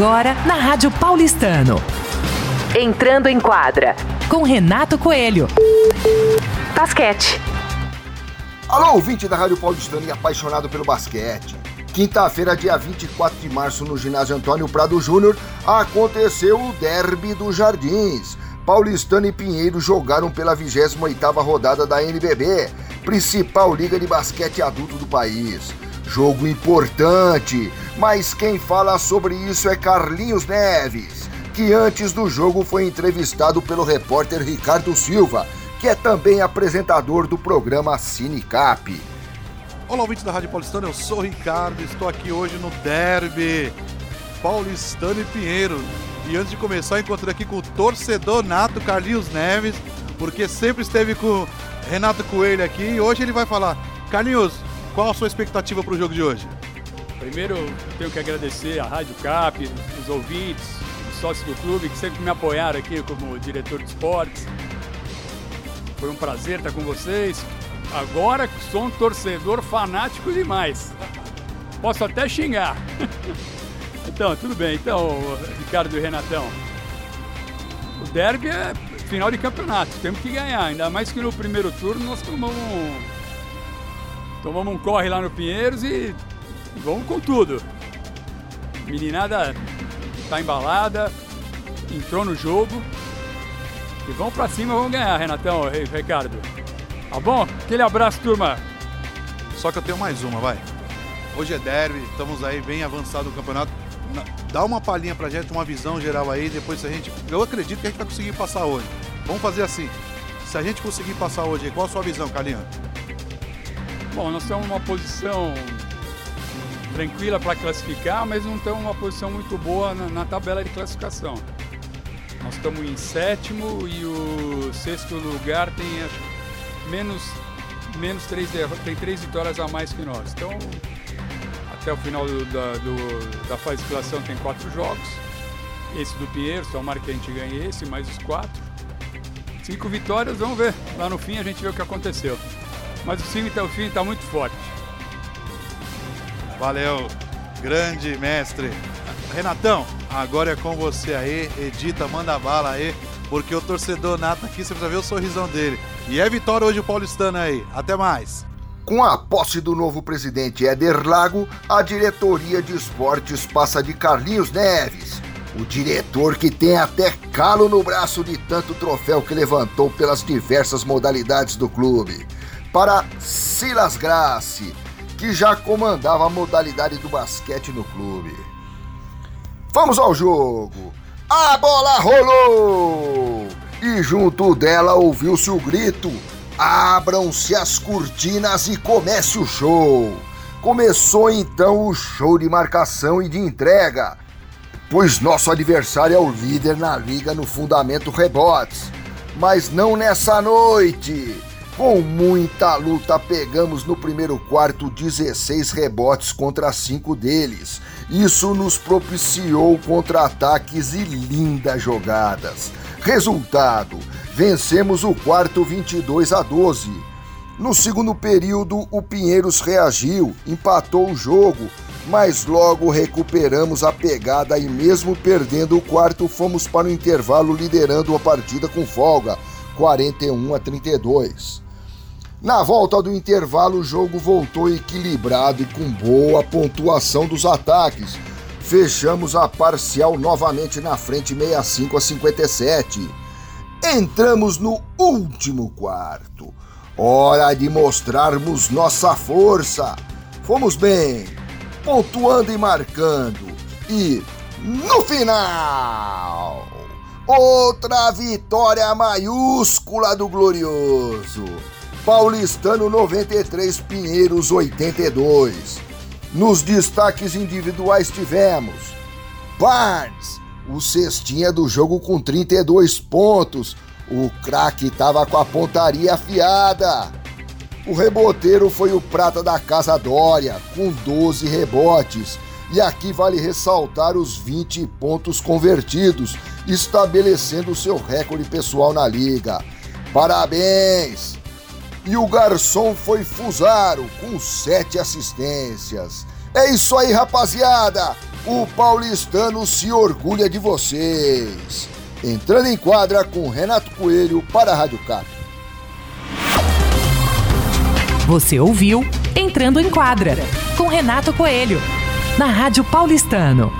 Agora na Rádio Paulistano. Entrando em quadra com Renato Coelho. Basquete. Alô, ouvinte da Rádio Paulistano e apaixonado pelo basquete. Quinta-feira, dia 24 de março, no ginásio Antônio Prado Júnior, aconteceu o Derby dos Jardins. Paulistano e Pinheiro jogaram pela 28ª rodada da NBB, principal liga de basquete adulto do país. Jogo importante, mas quem fala sobre isso é Carlinhos Neves, que antes do jogo foi entrevistado pelo repórter Ricardo Silva, que é também apresentador do programa Cinecap. Olá, ouvintes da Rádio Paulistana, eu sou o Ricardo, estou aqui hoje no Derby Paulistano e Pinheiro. E antes de começar, encontrei aqui com o torcedor nato Carlinhos Neves, porque sempre esteve com Renato Coelho aqui e hoje ele vai falar. Carlinhos, qual a sua expectativa para o jogo de hoje? Primeiro, tenho que agradecer a Rádio Cap, os ouvintes, os sócios do clube que sempre me apoiaram aqui como diretor de esportes. Foi um prazer estar com vocês. Agora sou um torcedor fanático demais. Posso até xingar. Então, tudo bem. Então, Ricardo e Renatão. O derby é final de campeonato. Temos que ganhar. Ainda mais que no primeiro turno nós tomamos um, tomamos um corre lá no Pinheiros e vamos com tudo. Meninada tá embalada, entrou no jogo. E vamos pra cima, vamos ganhar, Renatão, Ricardo. Tá bom? Aquele abraço, turma. Só que eu tenho mais uma, vai. Hoje é derby, estamos aí bem avançado no campeonato dá uma palhinha pra gente, uma visão geral aí, depois se a gente. Eu acredito que a gente vai conseguir passar hoje. Vamos fazer assim. Se a gente conseguir passar hoje, qual a sua visão, Carlinhos? Bom, nós estamos numa posição tranquila para classificar, mas não estamos numa posição muito boa na, na, tabela de classificação. Nós estamos em sétimo e o sexto lugar tem acho, menos, menos três, tem três vitórias a mais que nós. Então até o final do, da, do, da fase de classificação tem quatro jogos. Esse do Pinheiro, tomara que a gente ganhe esse, mais os quatro. Cinco vitórias, vamos ver. Lá no fim a gente vê o que aconteceu. Mas o time até o fim está muito forte. Valeu, grande mestre. Renatão, agora é com você aí. Edita, manda bala aí. Porque o torcedor nato aqui, você precisa ver o sorrisão dele. E é vitória hoje o paulistano aí. Até mais. Com a posse do novo presidente Éder Lago, a diretoria de esportes passa de Carlinhos Neves, o diretor que tem até calo no braço de tanto troféu que levantou pelas diversas modalidades do clube, para Silas Grace, que já comandava a modalidade do basquete no clube. Vamos ao jogo! A bola rolou! E junto dela ouviu-se o grito Abram-se as cortinas e comece o show. Começou então o show de marcação e de entrega, pois nosso adversário é o líder na liga no fundamento rebotes. Mas não nessa noite. Com muita luta, pegamos no primeiro quarto 16 rebotes contra 5 deles. Isso nos propiciou contra-ataques e lindas jogadas. Resultado: vencemos o quarto 22 a 12. No segundo período, o Pinheiros reagiu, empatou o jogo, mas logo recuperamos a pegada e, mesmo perdendo o quarto, fomos para o intervalo liderando a partida com folga, 41 a 32. Na volta do intervalo, o jogo voltou equilibrado e com boa pontuação dos ataques. Fechamos a parcial novamente na frente 65 a 57. Entramos no último quarto. Hora de mostrarmos nossa força. Fomos bem, pontuando e marcando. E no final, outra vitória maiúscula do Glorioso. Paulistano 93, Pinheiros 82. Nos destaques individuais tivemos Barnes o cestinha do jogo com 32 pontos. O craque estava com a pontaria afiada. O reboteiro foi o prata da Casa Dória, com 12 rebotes. E aqui vale ressaltar os 20 pontos convertidos, estabelecendo seu recorde pessoal na liga. Parabéns! E o garçom foi Fusaro, com 7 assistências. É isso aí, rapaziada! O paulistano se orgulha de vocês. Entrando em quadra com Renato Coelho para a Rádio Cap. Você ouviu Entrando em Quadra com Renato Coelho na Rádio Paulistano.